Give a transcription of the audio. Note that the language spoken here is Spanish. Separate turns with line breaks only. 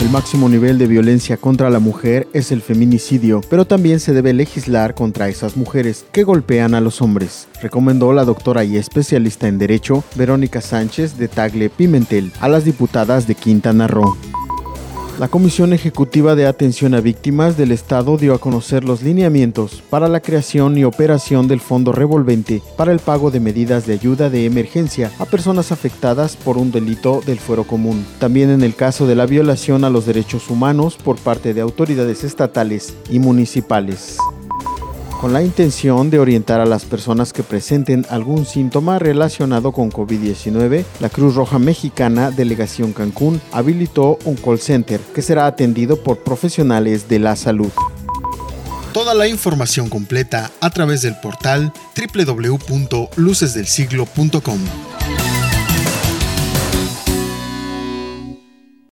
El máximo nivel de violencia contra la mujer es el feminicidio, pero también se debe legislar contra esas mujeres que golpean a los hombres, recomendó la doctora y especialista en Derecho Verónica Sánchez de Tagle Pimentel a las diputadas de Quintana Roo. La Comisión Ejecutiva de Atención a Víctimas del Estado dio a conocer los lineamientos para la creación y operación del Fondo Revolvente para el pago de medidas de ayuda de emergencia a personas afectadas por un delito del fuero común. También en el caso de la violación a los derechos humanos por parte de autoridades estatales y municipales con la intención de orientar a las personas que presenten algún síntoma relacionado con COVID-19, la Cruz Roja Mexicana Delegación Cancún habilitó un call center que será atendido por profesionales de la salud.
Toda la información completa a través del portal www.lucesdelsiglo.com.